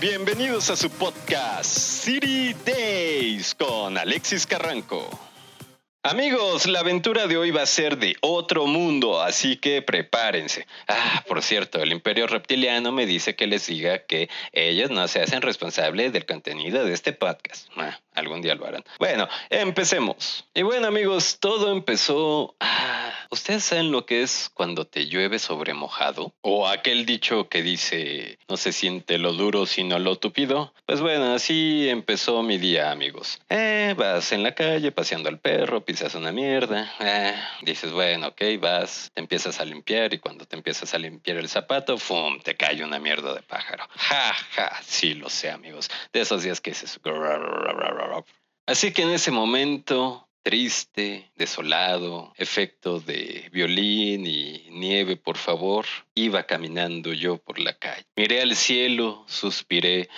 Bienvenidos a su podcast City Days con Alexis Carranco. Amigos, la aventura de hoy va a ser de otro mundo, así que prepárense. Ah, por cierto, el imperio reptiliano me dice que les diga que ellos no se hacen responsables del contenido de este podcast. Ah, algún día lo harán. Bueno, empecemos. Y bueno, amigos, todo empezó... Ah, ¿Ustedes saben lo que es cuando te llueve sobre mojado? O aquel dicho que dice, no se siente lo duro sino lo tupido. Pues bueno, así empezó mi día, amigos. Eh, vas en la calle paseando al perro, pisas una mierda. Eh, dices, bueno, ok, vas, te empiezas a limpiar y cuando te empiezas a limpiar el zapato, ¡fum! Te cae una mierda de pájaro. Ja, ja, sí lo sé, amigos. De esos días que dices... Así que en ese momento triste, desolado, efecto de violín y nieve, por favor, iba caminando yo por la calle. Miré al cielo, suspiré.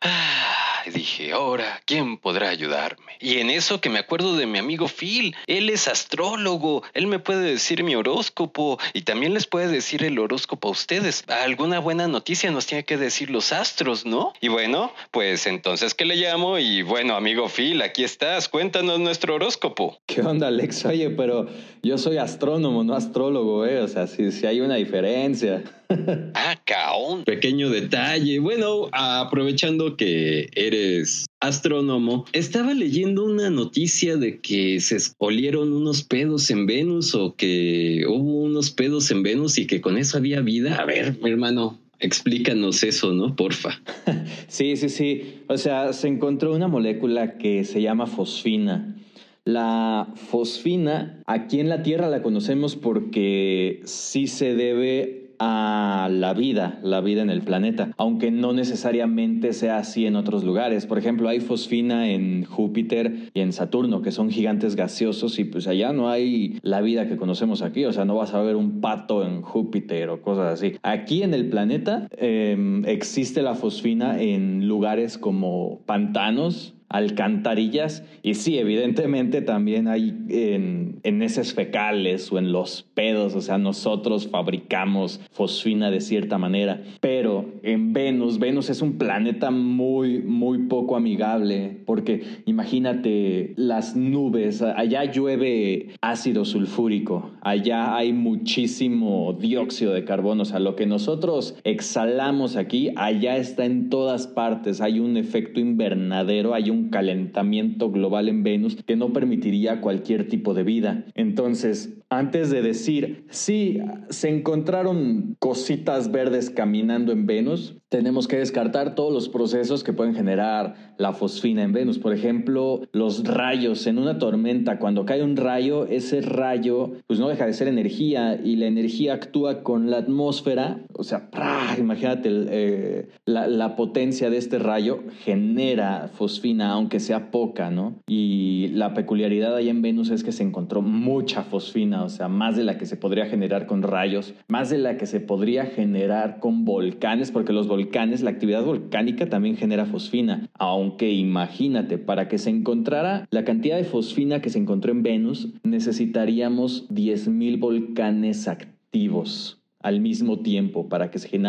Ah, dije, ahora, ¿quién podrá ayudarme? Y en eso que me acuerdo de mi amigo Phil, él es astrólogo, él me puede decir mi horóscopo y también les puede decir el horóscopo a ustedes. Alguna buena noticia nos tiene que decir los astros, ¿no? Y bueno, pues entonces que le llamo y bueno, amigo Phil, aquí estás, cuéntanos nuestro horóscopo. ¿Qué onda, Alex? Oye, pero yo soy astrónomo, no astrólogo, ¿eh? O sea, si, si hay una diferencia. ah, caón. Pequeño detalle. Bueno, aprovechando que eres astrónomo, estaba leyendo una noticia de que se olieron unos pedos en Venus o que hubo unos pedos en Venus y que con eso había vida. A ver, hermano, Explícanos eso, ¿no? Porfa. Sí, sí, sí. O sea, se encontró una molécula que se llama fosfina. La fosfina, aquí en la Tierra la conocemos porque sí se debe a la vida, la vida en el planeta, aunque no necesariamente sea así en otros lugares. Por ejemplo, hay fosfina en Júpiter y en Saturno, que son gigantes gaseosos y pues allá no hay la vida que conocemos aquí, o sea, no vas a ver un pato en Júpiter o cosas así. Aquí en el planeta em, existe la fosfina en lugares como pantanos, alcantarillas. Y sí, evidentemente también hay en, en fecales o en los pedos, o sea, nosotros fabricamos fosfina de cierta manera, pero en Venus, Venus es un planeta muy, muy poco amigable porque imagínate las nubes, allá llueve ácido sulfúrico, allá hay muchísimo dióxido de carbono, o sea, lo que nosotros exhalamos aquí, allá está en todas partes, hay un efecto invernadero, hay un calentamiento global en Venus que no permitiría cualquier tipo de vida. Entonces, antes de decir, sí, se encontraron cositas verdes caminando en Venus, tenemos que descartar todos los procesos que pueden generar la fosfina en Venus. Por ejemplo, los rayos en una tormenta. Cuando cae un rayo, ese rayo pues no deja de ser energía y la energía actúa con la atmósfera. O sea, imagínate eh, la, la potencia de este rayo genera fosfina, aunque sea poca, ¿no? Y la peculiaridad ahí en Venus es que se encontró mucha fosfina, o sea, más de la que se podría generar con rayos, más de la que se podría generar con volcanes, porque los volcanes volcanes, la actividad volcánica también genera fosfina. Aunque imagínate, para que se encontrara la cantidad de fosfina que se encontró en Venus, necesitaríamos 10.000 volcanes activos al mismo tiempo para que se,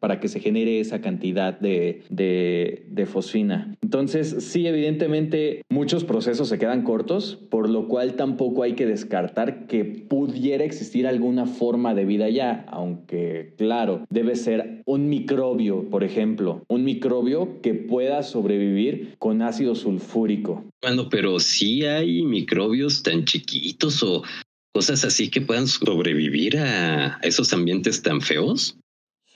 para que se genere esa cantidad de, de, fosfina. Entonces, sí, evidentemente muchos procesos se quedan cortos, por lo cual tampoco hay que descartar que pudiera existir alguna forma de vida ya, aunque claro, debe ser un microbio, por ejemplo, un microbio que pueda sobrevivir con ácido sulfúrico. Bueno, pero sí hay microbios tan chiquitos o cosas así que puedan sobrevivir a esos ambientes tan feos?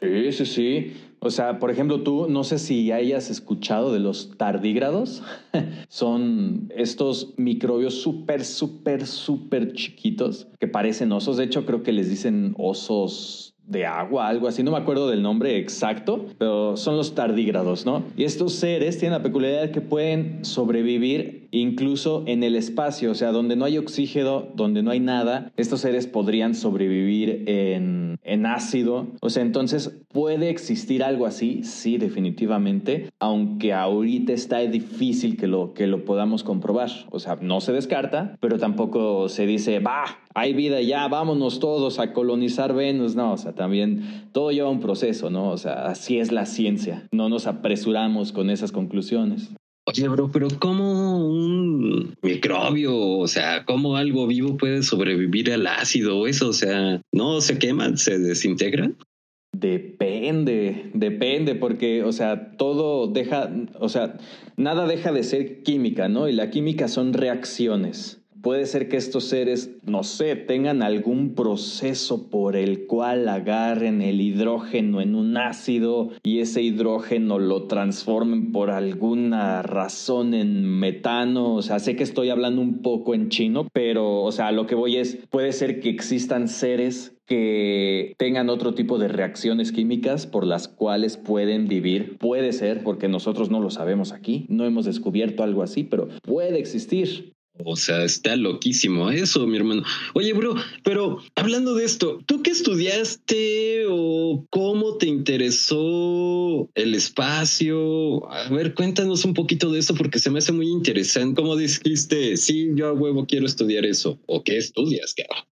Sí, sí, sí. O sea, por ejemplo, tú no sé si hayas escuchado de los tardígrados. Son estos microbios súper, súper, súper chiquitos que parecen osos. De hecho, creo que les dicen osos de agua, algo así, no me acuerdo del nombre exacto, pero son los tardígrados, ¿no? Y estos seres tienen la peculiaridad que pueden sobrevivir incluso en el espacio, o sea, donde no hay oxígeno, donde no hay nada, estos seres podrían sobrevivir en, en ácido, o sea, entonces puede existir algo así, sí, definitivamente, aunque ahorita está difícil que lo, que lo podamos comprobar, o sea, no se descarta, pero tampoco se dice, va, hay vida ya, vámonos todos a colonizar Venus, no, o sea, también todo lleva un proceso, ¿no? O sea, así es la ciencia, no nos apresuramos con esas conclusiones. Oye, bro, pero ¿cómo un microbio, o sea, cómo algo vivo puede sobrevivir al ácido o eso? O sea, ¿no se queman, se desintegran? Depende, depende, porque, o sea, todo deja, o sea, nada deja de ser química, ¿no? Y la química son reacciones. Puede ser que estos seres, no sé, tengan algún proceso por el cual agarren el hidrógeno en un ácido y ese hidrógeno lo transformen por alguna razón en metano. O sea, sé que estoy hablando un poco en chino, pero, o sea, lo que voy es, puede ser que existan seres que tengan otro tipo de reacciones químicas por las cuales pueden vivir. Puede ser, porque nosotros no lo sabemos aquí, no hemos descubierto algo así, pero puede existir. O sea, está loquísimo eso, mi hermano. Oye, bro, pero hablando de esto, ¿tú qué estudiaste o cómo te interesó el espacio? A ver, cuéntanos un poquito de eso porque se me hace muy interesante. ¿Cómo dijiste, sí, yo a huevo quiero estudiar eso? ¿O qué estudias, cara?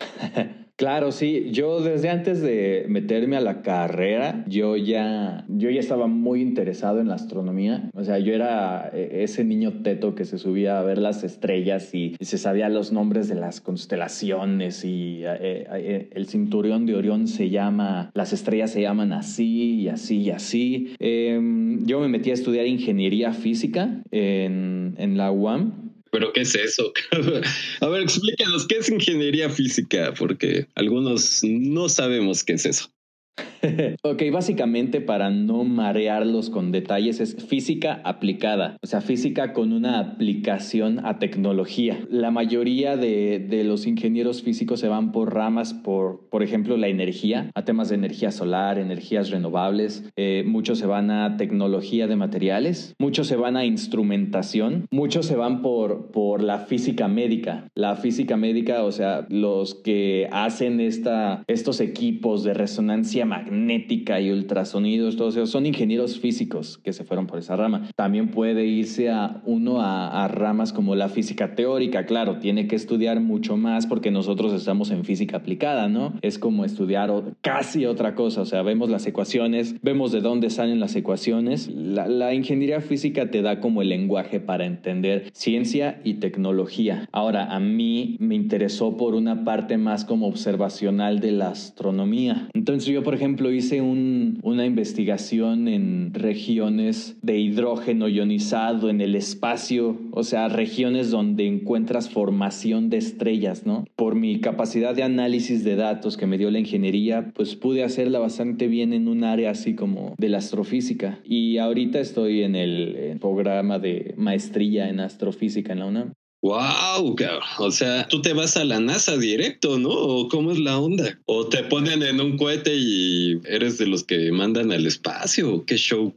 Claro, sí. Yo desde antes de meterme a la carrera, yo ya, yo ya estaba muy interesado en la astronomía. O sea, yo era eh, ese niño teto que se subía a ver las estrellas y, se sabía los nombres de las constelaciones y eh, eh, el cinturón de Orión se llama, las estrellas se llaman así y así y así. Em, yo me metí a estudiar ingeniería física en, en la UAM ¿Pero qué es eso? A ver, explícanos, ¿qué es ingeniería física? Porque algunos no sabemos qué es eso. ok, básicamente para no marearlos con detalles es física aplicada, o sea, física con una aplicación a tecnología. La mayoría de, los ingenieros físicos se van por ramas, por, por ejemplo, la energía, a temas de energía solar, energías renovables, eh, muchos se van a tecnología de materiales, muchos se van a instrumentación, muchos se van por, por la física médica. La física médica, o sea, los que hacen esta, estos equipos de resonancia magnética y ultrasonidos, todos esos son ingenieros físicos que se fueron por esa rama. También puede irse a uno a, ramas como la física teórica, claro, tiene que estudiar mucho más porque nosotros estamos en física aplicada, ¿no? Es como estudiar casi otra cosa, o sea, vemos las ecuaciones, vemos de dónde salen las ecuaciones. La, la ingeniería física te da como el lenguaje para entender ciencia y tecnología. Ahora, a mí me interesó por una parte más como observacional de la astronomía. Entonces yo, por ejemplo, hice una investigación en regiones de hidrógeno ionizado en el espacio, o sea, regiones donde encuentras formación de estrellas, ¿no? Por mi capacidad de análisis de datos que me dio la ingeniería, pues pude hacerla bastante bien en un área así como de la astrofísica. Y ahorita estoy en el programa de maestría en astrofísica en la UNAM. Wow, o sea, tú te vas a la NASA directo, ¿no? ¿O cómo es la onda? ¿O te ponen en un cohete y eres de los que mandan al espacio? ¿Qué show?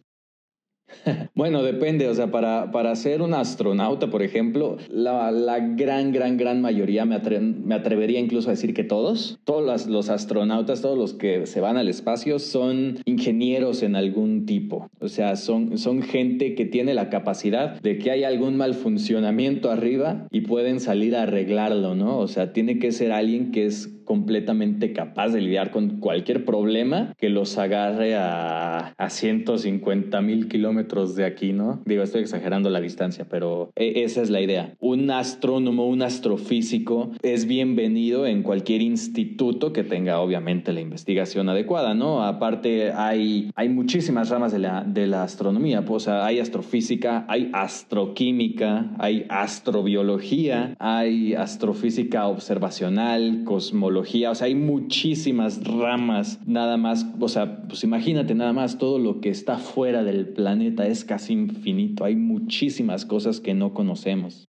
Bueno, depende, o sea, para, para ser un astronauta, por ejemplo, la, la gran, gran, gran mayoría, me, me, atrevería incluso a decir que todos, todos los, astronautas, todos los que se van al espacio son ingenieros en algún tipo, o sea, son, son gente que tiene la capacidad de que hay algún mal funcionamiento arriba y pueden salir a arreglarlo, ¿no? O sea, tiene que ser alguien que es completamente capaz de lidiar con cualquier problema que los agarre a, a 150 mil kilómetros de aquí, ¿no? Digo, estoy exagerando la distancia, pero e, esa es la idea. Un astrónomo, un astrofísico es bienvenido en cualquier instituto que tenga obviamente la investigación adecuada, ¿no? Aparte hay, hay muchísimas ramas de la, de la astronomía, pues, hay astrofísica, hay astroquímica, hay astrobiología, hay astrofísica observacional, cosmología, o sea, hay muchísimas ramas, nada más, o sea, pues imagínate nada más, todo lo que está fuera del planeta es casi infinito, hay muchísimas cosas que no conocemos.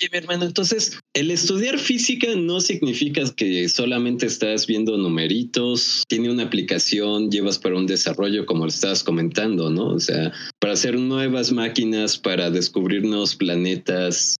Oye, mi hermano, entonces, el estudiar física no significa que solamente estás viendo numeritos, tiene una aplicación, llevas para un desarrollo, como estabas comentando, ¿no? O sea, para hacer nuevas máquinas, para descubrir nuevos planetas,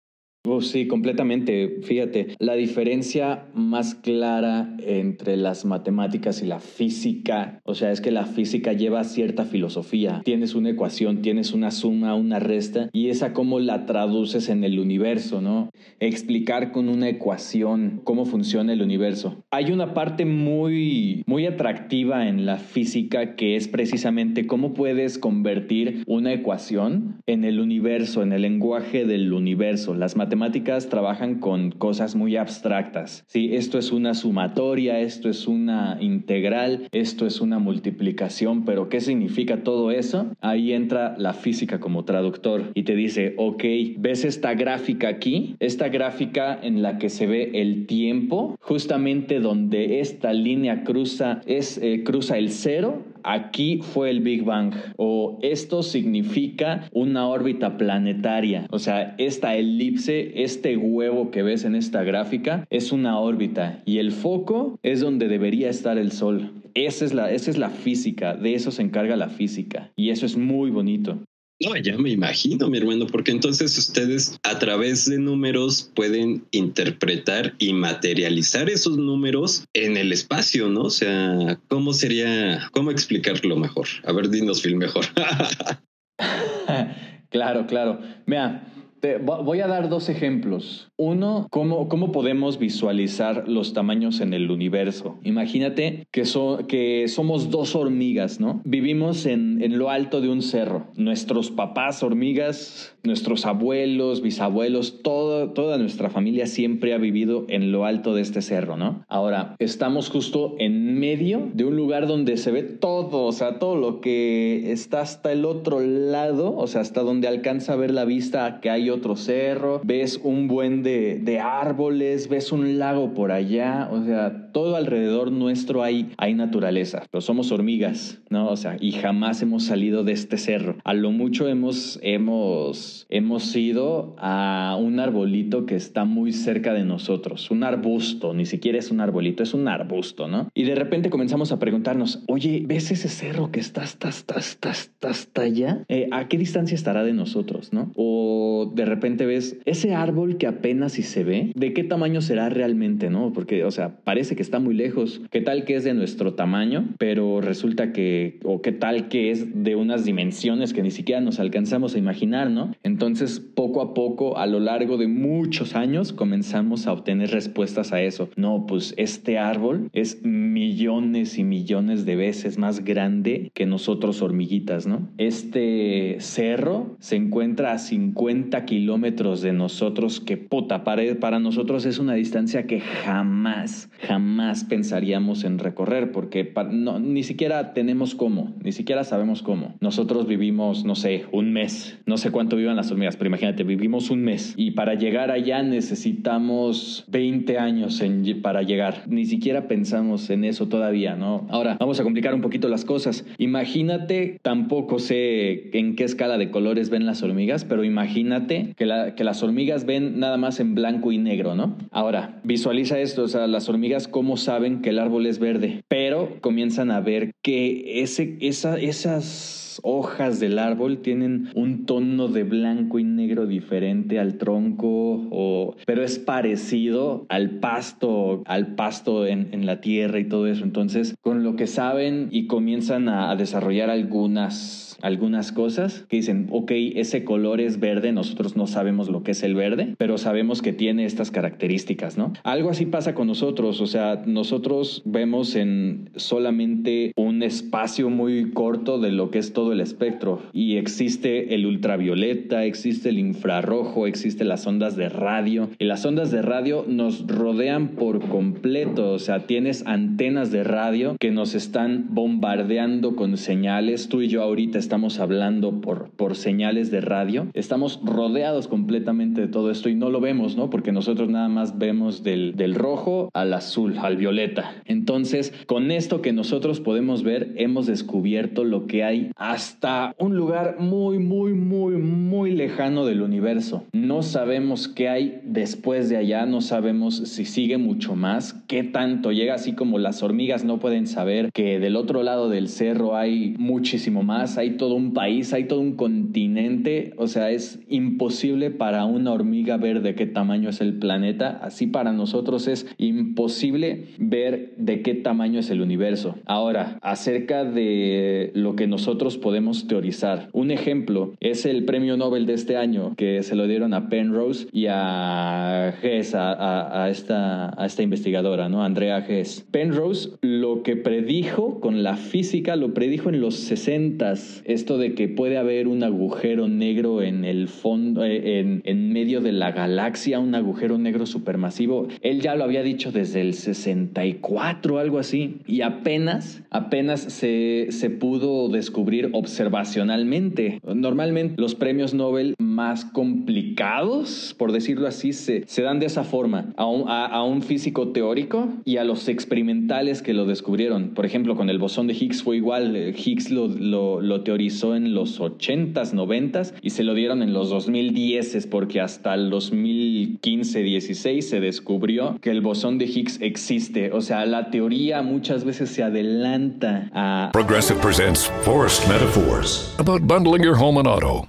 Oh, sí, completamente. Fíjate, la diferencia más clara entre las matemáticas y la física, o sea, es que la física lleva cierta filosofía. Tienes una ecuación, tienes una suma, una resta, y esa cómo la traduces en el universo, ¿no? Explicar con una ecuación cómo funciona el universo. Hay una parte muy, muy atractiva en la física que es precisamente cómo puedes convertir una ecuación en el universo, en el lenguaje del universo. Las matemáticas matemáticas trabajan con cosas muy abstractas. Sí, esto es una sumatoria, esto es una integral, esto es una multiplicación, pero ¿qué significa todo eso? Ahí entra la física como traductor y te dice, ok, ¿ves esta gráfica aquí? Esta gráfica en la que se ve el tiempo, justamente donde esta línea cruza, es, eh, cruza el cero, aquí fue el Big Bang o esto significa una órbita planetaria. O sea, esta elipse, este huevo que ves en esta gráfica es una órbita y el foco es donde debería estar el Sol. Esa es la, esa es la física, de eso se encarga la física y eso es muy bonito. No, ya me imagino, mi hermano, porque entonces ustedes a través de números pueden interpretar y materializar esos números en el espacio, ¿no? O sea, ¿cómo sería, cómo explicarlo mejor? A ver, dinos, mejor. claro, claro. Mira, voy a dar dos ejemplos. Uno, ¿cómo, cómo podemos visualizar los tamaños en el universo? Imagínate que, que somos dos hormigas, ¿no? Vivimos en, en lo alto de un cerro. Nuestros papás hormigas, nuestros abuelos, bisabuelos, toda nuestra familia siempre ha vivido en lo alto de este cerro, ¿no? Ahora, estamos justo en medio de un lugar donde se ve todo, o sea, todo lo que está hasta el otro lado, o sea, hasta donde alcanza a ver la vista que hay otro cerro, ves un buen de, de árboles, ves un lago por allá, o sea, todo alrededor nuestro hay, hay naturaleza, pero somos hormigas, ¿no? O sea, y jamás hemos salido de este cerro. A lo mucho hemos, hemos, hemos ido a un arbolito que está muy cerca de nosotros, un arbusto, ni siquiera es un arbolito, es un arbusto, ¿no? Y de repente comenzamos a preguntarnos, oye, ¿ves ese cerro que está hasta, hasta, hasta, hasta, allá? Eh, ¿A qué distancia estará de nosotros, no? O de repente ves ese árbol que apenas si se ve, ¿de qué tamaño será realmente, no? Porque, o sea, parece que está muy lejos. ¿Qué tal que es de nuestro tamaño? Pero resulta que, o qué tal que es de unas dimensiones que ni siquiera nos alcanzamos a imaginar, ¿no? Entonces, poco a poco, a lo largo de muchos años, comenzamos a obtener respuestas a eso. No, pues este árbol es millones y millones de veces más grande que nosotros hormiguitas, ¿no? Este cerro se encuentra a 50 kilómetros de nosotros, que puta, para, para nosotros es una distancia que jamás, jamás pensaríamos en recorrer, porque no, ni siquiera tenemos cómo, ni siquiera sabemos cómo. Nosotros vivimos, no sé, un mes, no sé cuánto vivan las hormigas, pero imagínate, vivimos un mes y para llegar allá necesitamos 20 años para llegar. Ni siquiera pensamos en eso todavía, ¿no? Ahora, vamos a complicar un poquito las cosas. Imagínate, tampoco sé en qué escala de colores ven las hormigas, pero imagínate que, las hormigas ven nada más en blanco y negro, ¿no? Ahora, visualiza esto, o sea, las hormigas cómo saben que el árbol es verde, pero comienzan a ver que ese, esa, esas hojas del árbol tienen un tono de blanco y negro diferente al tronco, o, pero es parecido al pasto, al pasto en, en la tierra y todo eso. Entonces, con lo que saben y comienzan a desarrollar algunas algunas cosas que dicen, ok, ese color es verde, nosotros no sabemos lo que es el verde, pero sabemos que tiene estas características, ¿no? Algo así pasa con nosotros, o sea, nosotros vemos en solamente un espacio muy corto de lo que es todo el espectro y existe el ultravioleta, existe el infrarrojo, existe las ondas de radio y las ondas de radio nos rodean por completo, o sea, tienes antenas de radio que nos están bombardeando con señales, tú y yo ahorita estamos hablando por, por señales de radio, estamos rodeados completamente de todo esto y no lo vemos, ¿no? Porque nosotros nada más vemos del, del rojo al azul, al violeta. Entonces, con esto que nosotros podemos ver, hemos descubierto lo que hay hasta un lugar muy, muy, muy, muy lejano del universo. No sabemos qué hay después de allá, no sabemos si sigue mucho más, qué tanto llega, así como las hormigas no pueden saber que del otro lado del cerro hay muchísimo más, hay un país, hay todo un continente, o sea, es imposible para una hormiga ver de qué tamaño es el planeta, así para nosotros es imposible ver de qué tamaño es el universo. Ahora, acerca de lo que nosotros podemos teorizar, un ejemplo es el premio Nobel de este año que se lo dieron a Penrose y a Hess, a, esta, a esta investigadora, ¿no? Andrea Hess. Penrose lo que predijo con la física lo predijo en los 60 esto de que puede haber un agujero negro en el fondo, eh, en, en medio de la galaxia, un agujero negro supermasivo. Él ya lo había dicho desde el 64, algo así, y apenas, apenas se, se pudo descubrir observacionalmente. Normalmente los premios Nobel más complicados, por decirlo así, se, se dan de esa forma, a un, a, un físico teórico y a los experimentales que lo descubrieron. Por ejemplo, con el bosón de Higgs fue igual, Higgs lo, lo, lo teorizó en los 80s, 90s y se lo dieron en los 2010s porque hasta el 2015-16 se descubrió que el bosón de Higgs existe. O sea, la teoría muchas veces se adelanta a... Progressive presents Forced Metaphors about bundling your home and auto.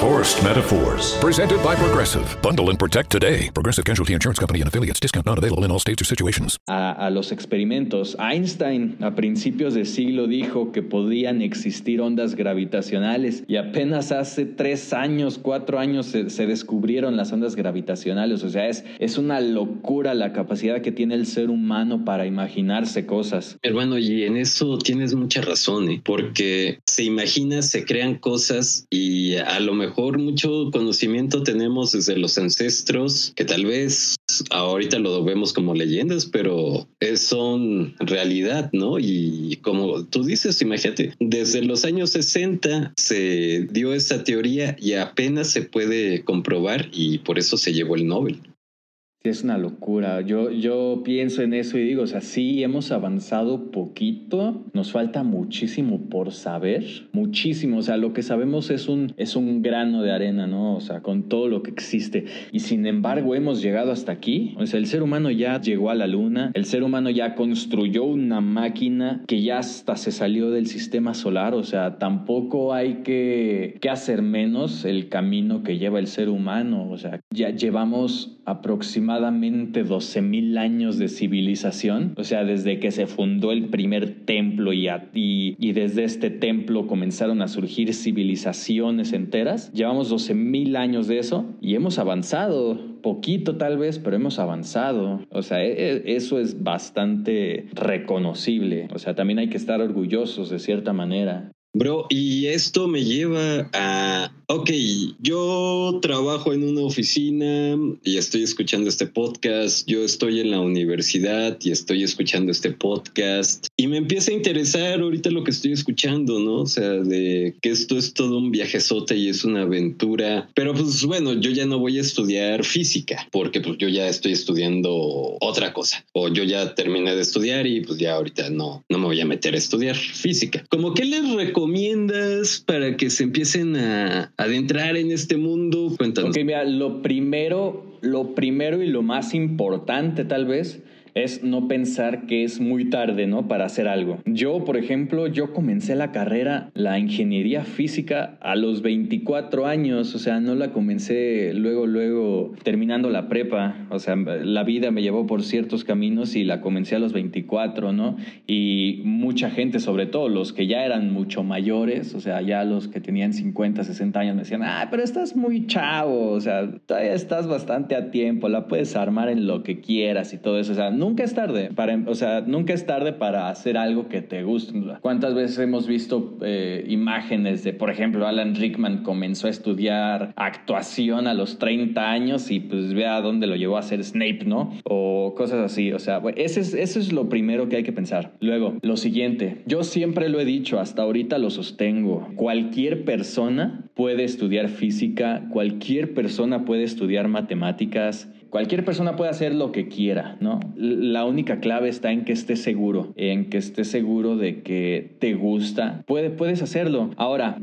Forced Metaphors. Presented by Progressive. Bundle and protect today. Progressive Casualty Insurance Company and affiliates. Discount not available in all states or situations. A, a, los experimentos. Einstein a principios de siglo dijo que podían existir ondas gravitacionales y apenas hace tres años, cuatro años se, se descubrieron las ondas gravitacionales. O sea, es, es una locura la capacidad que tiene el ser humano para imaginarse cosas. Hermano, y en eso tienes mucha razón, ¿eh? porque se imagina, se crean cosas y a lo mejor mucho conocimiento tenemos desde los ancestros, que tal vez ahorita lo vemos como leyendas, pero son realidad, ¿no? Y como tú dices, imagínate, desde los años 60 se dio esa teoría y apenas se puede comprobar y por eso se llevó el Nobel. Es una locura. Yo, yo pienso en eso y digo, o sea, sí hemos avanzado poquito, nos falta muchísimo por saber, muchísimo. O sea, lo que sabemos es un, es un grano de arena, ¿no? O sea, con todo lo que existe. Y sin embargo, hemos llegado hasta aquí. O sea, el ser humano ya llegó a la luna, el ser humano ya construyó una máquina que ya hasta se salió del sistema solar. O sea, tampoco hay que, que hacer menos el camino que lleva el ser humano. O sea, ya llevamos aproximadamente 12.000 años de civilización, o sea, desde que se fundó el primer templo y, y, y desde este templo comenzaron a surgir civilizaciones enteras. Llevamos 12.000 años de eso y hemos avanzado, poquito tal vez, pero hemos avanzado. O sea, e, e, eso es bastante reconocible. O sea, también hay que estar orgullosos de cierta manera. Bro, y esto me lleva a, ok, yo trabajo en una oficina y estoy escuchando este podcast, yo estoy en la universidad y estoy escuchando este podcast y me empieza a interesar ahorita lo que estoy escuchando, ¿no? O sea, de que esto es todo un viajezote y es una aventura, pero pues bueno, yo ya no voy a estudiar física porque pues yo ya estoy estudiando otra cosa o yo ya terminé de estudiar y pues ya ahorita no, no me voy a meter a estudiar física. Como que les recomiendas para que se empiecen a adentrar en este mundo? Cuéntanos. Ok, mira, lo primero, lo primero y lo más importante tal vez es no pensar que es muy tarde, ¿no? Para hacer algo. Yo, por ejemplo, yo comencé la carrera, la ingeniería física a los 24 años, o sea, no la comencé luego, luego terminando la prepa, o sea, la vida me llevó por ciertos caminos y la comencé a los 24, ¿no? Y mucha gente, sobre todo los que ya eran mucho mayores, o sea, ya los que tenían 50, 60 años me decían, ah, pero estás muy chavo, o sea, todavía estás bastante a tiempo, la puedes armar en lo que quieras y todo eso, nunca es tarde, para, o sea, nunca es tarde para hacer algo que te guste. ¿Cuántas veces hemos visto eh, imágenes de, por ejemplo, Alan Rickman comenzó a estudiar actuación a los 30 años y pues vea dónde lo llevó a ser Snape, ¿no? O cosas así, o sea, ese es, eso es lo primero que hay que pensar. Luego, lo siguiente, yo siempre lo he dicho, hasta ahorita lo sostengo, cualquier persona puede estudiar física, cualquier persona puede estudiar matemáticas, cualquier persona puede hacer lo que quiera, ¿no? La única clave está en que estés seguro, en que estés seguro de que te gusta. puedes hacerlo. Ahora,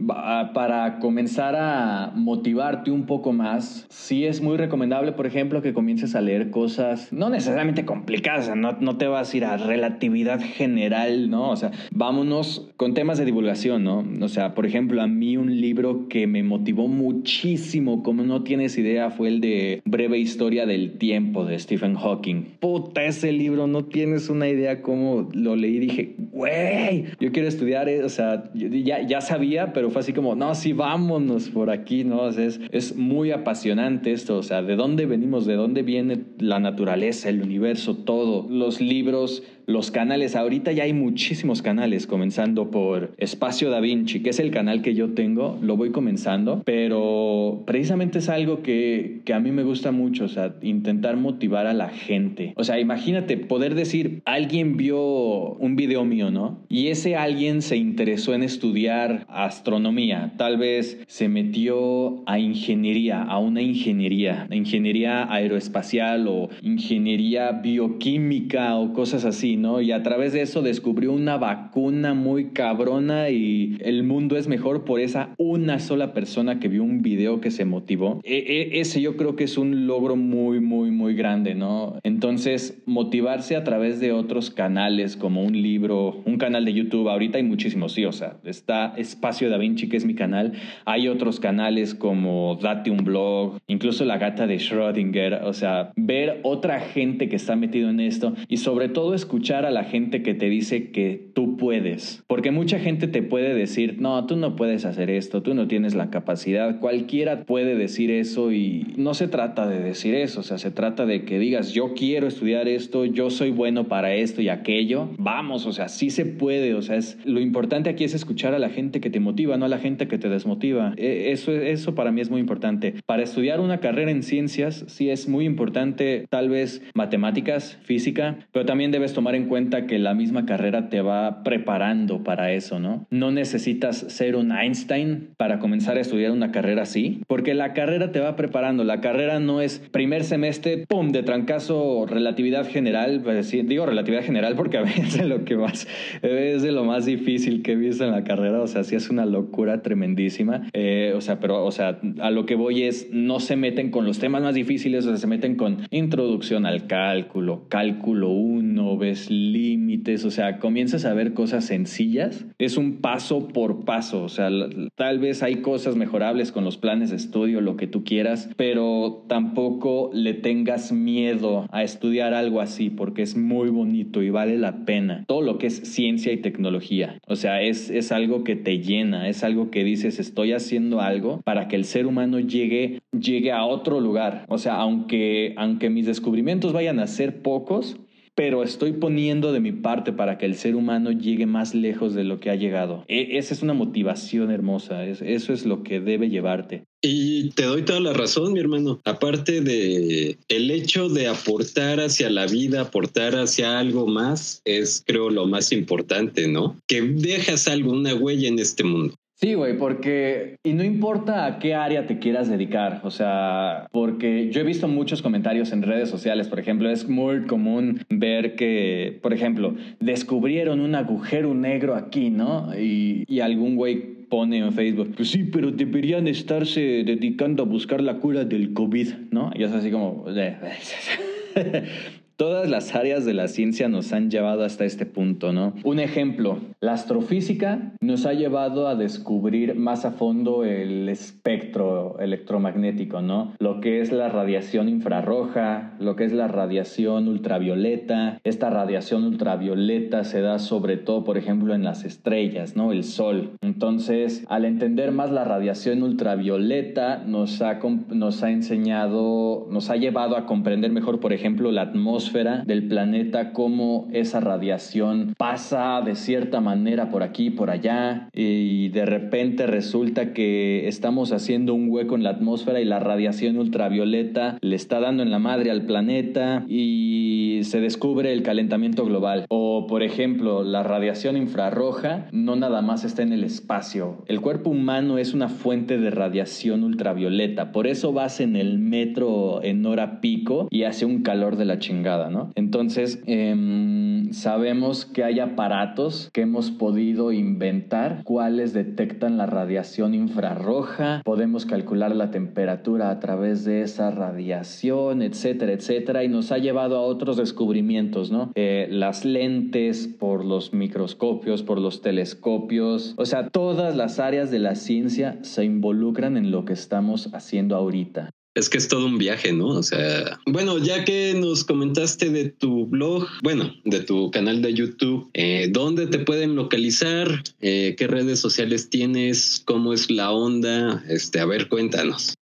para comenzar a motivarte un poco más, sí es muy recomendable, por ejemplo, que comiences a leer cosas no necesariamente complicadas, no, no te vas a ir a relatividad general, ¿no? O sea, vámonos con temas de divulgación, ¿no? O sea, por ejemplo, a mí un libro que me motivó muchísimo, como no tienes idea, fue el de Breve Historia de el tiempo de Stephen Hawking. Puta, ese libro, no tienes una idea cómo lo leí. Dije, güey, yo quiero estudiar, eh, o sea, ya, ya sabía, pero fue así como, no, sí, vámonos por aquí, ¿no? es, es muy apasionante esto, o sea, de dónde venimos, de dónde viene la naturaleza, el universo, todo. Los libros los canales, ahorita ya hay muchísimos canales, comenzando por Espacio Da Vinci, que es el canal que yo tengo, lo voy comenzando, pero precisamente es algo que, que a mí me gusta mucho, o sea, intentar motivar a la gente. O sea, imagínate poder decir, alguien vio un video mío, ¿no? Y ese alguien se interesó en estudiar astronomía, tal vez se metió a ingeniería, a una ingeniería, ingeniería aeroespacial o ingeniería bioquímica o cosas así, y a través de eso descubrió una vacuna muy cabrona y el mundo es mejor por esa una sola persona que vio un video que se motivó. E, e, ese yo creo que es un logro muy, muy, muy grande, ¿no? Entonces, motivarse a través de otros canales como un libro, un canal de YouTube, ahorita hay muchísimos, sí, o sea, está Espacio Da Vinci, que es mi canal, hay otros canales como Date un blog, incluso La gata de Schrödinger, o sea, ver otra gente que está metido en esto y sobre todo escuchar a la gente que te dice que tú puedes. Porque mucha gente te puede decir, no, tú no puedes hacer esto, tú no tienes la capacidad. Cualquiera puede decir eso y no se trata de decir eso, o sea, se trata de que digas, yo quiero estudiar esto, yo soy bueno para esto y aquello. Vamos, o sea, sí se puede, o sea, es, lo importante aquí es escuchar a la gente que te motiva, no a la gente que te desmotiva. E, eso, eso para mí es muy importante. Para estudiar una carrera en ciencias, sí es muy importante tal vez matemáticas, física, pero también debes tomar en cuenta que la misma carrera te va preparando para eso, ¿no? No necesitas ser un Einstein para comenzar a estudiar una carrera así, porque la carrera te va preparando. La carrera no es primer semestre, pum, de trancazo, relatividad general. Pues, digo relatividad general porque a veces lo que más, es de lo más difícil que he visto en la carrera. O sea, sí es una locura tremendísima. Eh, o sea, pero, o sea, a lo que voy es, no se meten con los temas más difíciles, o sea, se meten con introducción al cálculo, cálculo 1, ves límites, o sea, comienzas a ver cosas sencillas. Es un paso por paso, o sea, tal vez hay cosas mejorables con los planes de estudio, lo que tú quieras, pero tampoco le tengas miedo a estudiar algo así porque es muy bonito y vale la pena. Todo lo que es ciencia y tecnología, o sea, es, es algo que te llena, es algo que dices, estoy haciendo algo para que el ser humano llegue, llegue a otro lugar. O sea, aunque, aunque mis descubrimientos vayan a ser pocos, pero estoy poniendo de mi parte para que el ser humano llegue más lejos de lo que ha llegado. E, esa es una motivación hermosa, eso es lo que debe llevarte. Y te doy toda la razón, mi hermano. Aparte de el hecho de aportar hacia la vida, aportar hacia algo más, es creo lo más importante, ¿no? Que dejas algo, una huella en este mundo. Sí, güey, porque, y no importa a qué área te quieras dedicar, o sea, porque yo he visto muchos comentarios en redes sociales, por ejemplo, es muy común ver que, por ejemplo, descubrieron un agujero negro aquí, ¿no? Y, y algún güey pone en Facebook, pues sí, pero deberían estarse dedicando a buscar la cura del COVID, ¿no? Y es así como... todas las áreas de la ciencia nos han llevado hasta este punto, ¿no? Un ejemplo, la astrofísica nos ha llevado a descubrir más a fondo el espectro electromagnético, ¿no? Lo que es la radiación infrarroja, lo que es la radiación ultravioleta. Esta radiación ultravioleta se da sobre todo, por ejemplo, en las estrellas, ¿no? El sol. Entonces, al entender más la radiación ultravioleta, nos ha, nos ha enseñado, nos ha llevado a comprender mejor, por ejemplo, la atmósfera del planeta, cómo esa radiación pasa de cierta manera por aquí, por allá, y de repente resulta que estamos haciendo un hueco en la atmósfera y la radiación ultravioleta le está dando en la madre al planeta y se descubre el calentamiento global. O, por ejemplo, la radiación infrarroja no nada más está en el espacio. El cuerpo humano es una fuente de radiación ultravioleta. Por eso vas en el metro en hora pico y hace un calor de la chingada, Entonces, em, sabemos que hay aparatos que hemos podido inventar, cuáles detectan la radiación infrarroja, podemos calcular la temperatura a través de esa radiación, etcétera, etcétera, y nos ha llevado a otros descubrimientos, ¿no? Eh, las lentes por los microscopios, por los telescopios, o sea, todas las áreas de la ciencia se involucran en lo que estamos haciendo ahorita. Es que es todo un viaje, ¿no? O sea, bueno, ya que nos comentaste de tu blog, bueno, de tu canal de YouTube, eh, ¿dónde te pueden localizar? Eh, ¿Qué redes sociales tienes? ¿Cómo es la onda? Este, a ver, cuéntanos.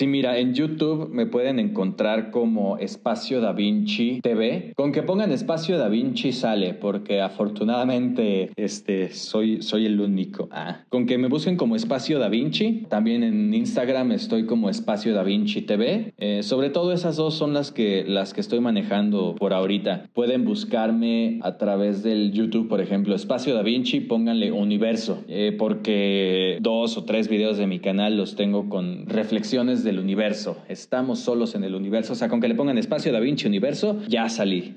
Sí, mira, en YouTube me pueden encontrar como Espacio Da Vinci TV. Con que pongan Espacio Da Vinci sale, porque afortunadamente este, soy, soy el único. Ah. Con que me busquen como Espacio Da Vinci. También en Instagram estoy como Espacio Da Vinci TV. Eh, sobre todo esas dos son las que, las que estoy manejando por ahorita. Pueden buscarme a través del YouTube, por ejemplo, Espacio Da Vinci, pónganle Universo, eh, porque dos o tres videos de mi canal los tengo con reflexiones de del universo. Estamos solos en el universo. O sea, con que le pongan espacio Da Vinci universo, ya salí.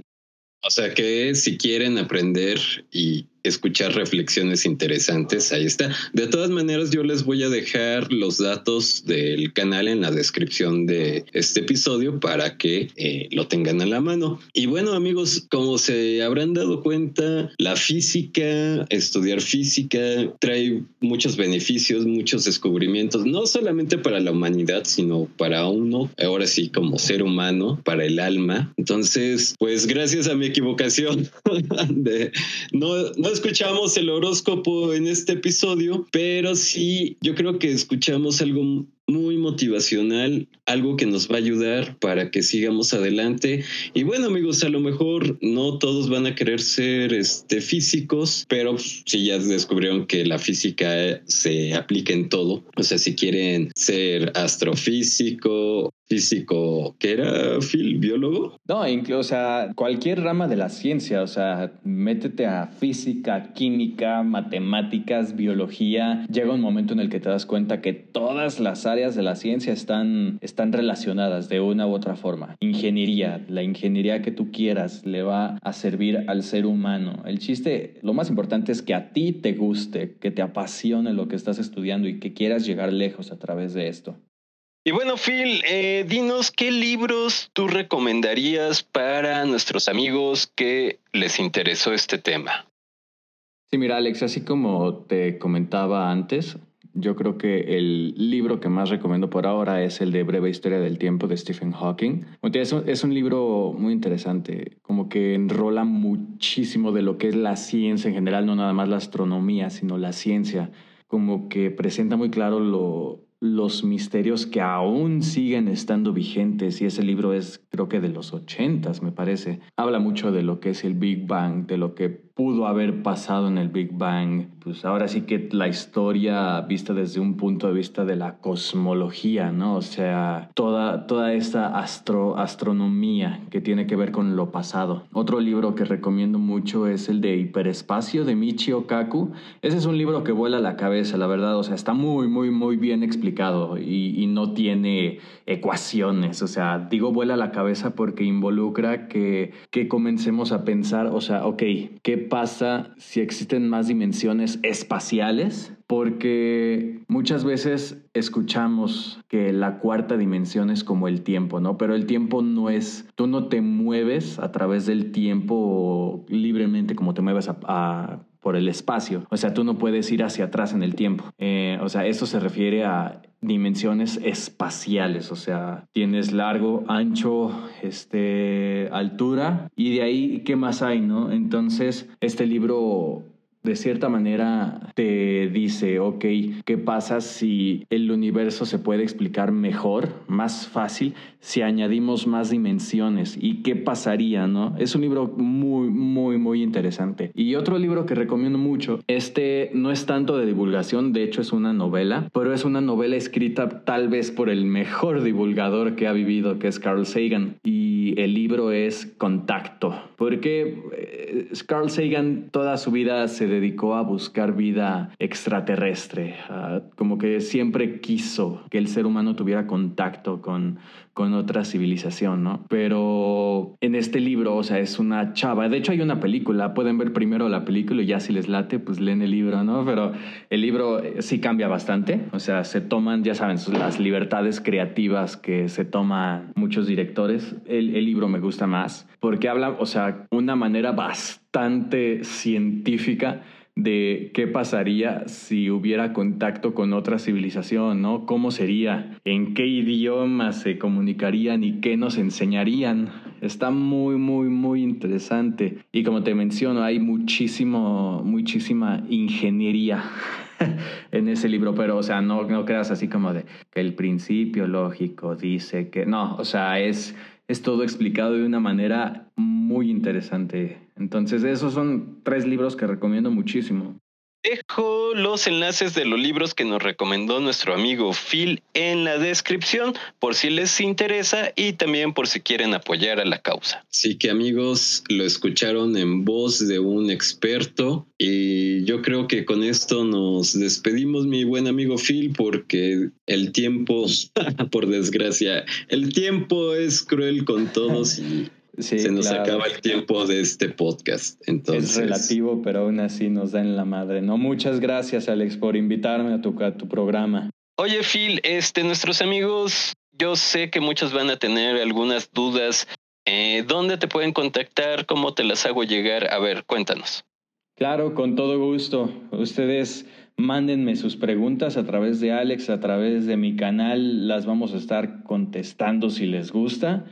O sea que si quieren aprender y escuchar reflexiones interesantes, ahí está. De todas maneras, yo les voy a dejar los datos del canal en la descripción de este episodio para que eh, lo tengan a la mano. Y bueno, amigos, como se habrán dado cuenta, la física, estudiar física, trae muchos beneficios, muchos descubrimientos, no solamente para la humanidad, sino para uno, ahora sí, como ser humano, para el alma. Entonces, pues gracias a mi equivocación de no, no escuchamos el horóscopo en este episodio, pero sí, yo creo que escuchamos algo muy motivacional, algo que nos va a ayudar para que sigamos adelante. Y bueno, amigos, a lo mejor no todos van a querer ser este, físicos, pero si ya descubrieron que la física se aplica en todo, o sea, si quieren ser astrofísico físico, que era Phil, biólogo. No, incluso, o sea, cualquier rama de la ciencia, o sea, métete a física, química, matemáticas, biología, llega un momento en el que te das cuenta que todas las áreas de la ciencia están, están relacionadas de una u otra forma. Ingeniería, la ingeniería que tú quieras le va a servir al ser humano. El chiste, lo más importante es que a ti te guste, que te apasione lo que estás estudiando y que quieras llegar lejos a través de esto. Y bueno, Phil, eh, dinos qué libros tú recomendarías para nuestros amigos que les interesó este tema. Sí, mira, Alex, así como te comentaba antes, yo creo que el libro que más recomiendo por ahora es el de Breve Historia del Tiempo de Stephen Hawking. Es un, libro muy interesante, como que enrola muchísimo de lo que es la ciencia en general, no nada más la astronomía, sino la ciencia, como que presenta muy claro lo, los misterios que aún siguen estando vigentes y ese libro es creo que de los ochentas me parece. Habla mucho de lo que es el Big Bang, de lo que pudo haber pasado en el Big Bang. Pues ahora sí que la historia vista desde un punto de vista de la cosmología, ¿no? O sea, toda, toda esta astro, astronomía que tiene que ver con lo pasado. Otro libro que recomiendo mucho es el de Hiperespacio de Michio Kaku. Ese es un libro que vuela la cabeza, la verdad. O sea, está muy, muy, muy bien explicado y, y no tiene ecuaciones. O sea, digo vuela la cabeza porque involucra que, que comencemos a pensar, o sea, ok, ¿qué pasa si existen más dimensiones espaciales, porque muchas veces escuchamos que la cuarta dimensión es como el tiempo, ¿no? Pero el tiempo no es, tú no te mueves a través del tiempo libremente como te mueves por el espacio. O sea, tú no puedes ir hacia atrás en el tiempo. Eh, o sea, eso se refiere a dimensiones espaciales, o sea, tienes largo, ancho, este, altura y de ahí qué más hay, ¿no? Entonces, este libro de cierta manera te dice, ok, ¿qué pasa si el universo se puede explicar mejor, más fácil, si añadimos más dimensiones? ¿Y qué pasaría, no? Es un libro muy, muy, muy interesante. Y otro libro que recomiendo mucho, este no es tanto de divulgación, de hecho es una novela, pero es una novela escrita tal vez por el mejor divulgador que ha vivido, que es Carl Sagan. Y el libro es Contacto, porque eh, Carl Sagan toda su vida se dedicó a buscar vida extraterrestre, como que siempre quiso que el ser humano tuviera contacto con, con otra civilización, ¿no? Pero en este libro, o sea, es una chava, de hecho hay una película, pueden ver primero la película y ya si les late, pues leen el libro, ¿no? Pero el libro eh, sí cambia bastante, o sea, se toman, ya saben, las libertades creativas que se toman muchos directores. El, el libro me gusta más porque habla, o sea, una manera bastante científica de qué pasaría si hubiera contacto con otra civilización, ¿no? ¿Cómo sería? ¿En qué idioma se comunicarían y qué nos enseñarían? Está muy, muy, muy interesante. Y como te menciono, hay muchísimo, muchísima ingeniería en ese libro, pero, o sea, no, no creas así como de que el principio lógico dice que, no, o sea, es, es todo explicado de una manera muy interesante. Entonces, esos son tres libros que recomiendo muchísimo. Dejo los enlaces de los libros que nos recomendó nuestro amigo Phil en la descripción por si les interesa y también por si quieren apoyar a la causa. Sí que amigos lo escucharon en voz de un experto y yo creo que con esto nos despedimos mi buen amigo Phil porque el tiempo, por desgracia, el tiempo es cruel con todos y se nos acaba el tiempo de este podcast. Entonces... Es relativo, pero aún así nos da en la madre. No, muchas gracias, Alex, por invitarme a tu, tu programa. Oye, Phil, este, nuestros amigos, yo sé que muchos van a tener algunas dudas. Eh, ¿Dónde te pueden contactar? ¿Cómo te las hago llegar? A ver, cuéntanos. Claro, con todo gusto. Ustedes mándenme sus preguntas a través de Alex, a través de mi canal. Las vamos a estar contestando si les gusta.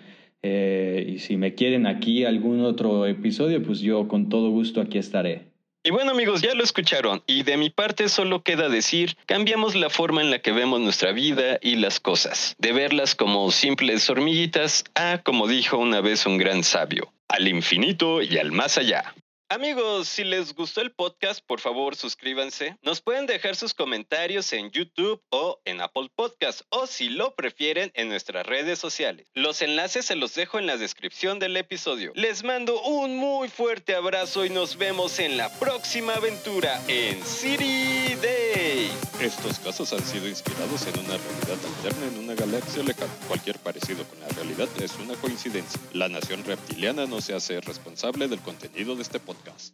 Eh, y si me quieren aquí algún otro episodio, pues yo con todo gusto aquí estaré. Y bueno amigos, ya lo escucharon, y de mi parte solo queda decir, cambiamos la forma en la que vemos nuestra vida y las cosas, de verlas como simples hormiguitas a, como dijo una vez un gran sabio, al infinito y al más allá. Amigos, si les gustó el podcast, por favor suscríbanse. Nos pueden dejar sus comentarios en YouTube o en Apple Podcast o si lo prefieren en nuestras redes sociales. Los enlaces se los dejo en la descripción del episodio. Les mando un muy fuerte abrazo y nos vemos en la próxima aventura en City Day. Estos casos han sido inspirados en una realidad alterna en una galaxia lejana. Cualquier parecido con la realidad es una coincidencia. La nación reptiliana no se hace responsable del contenido de este podcast.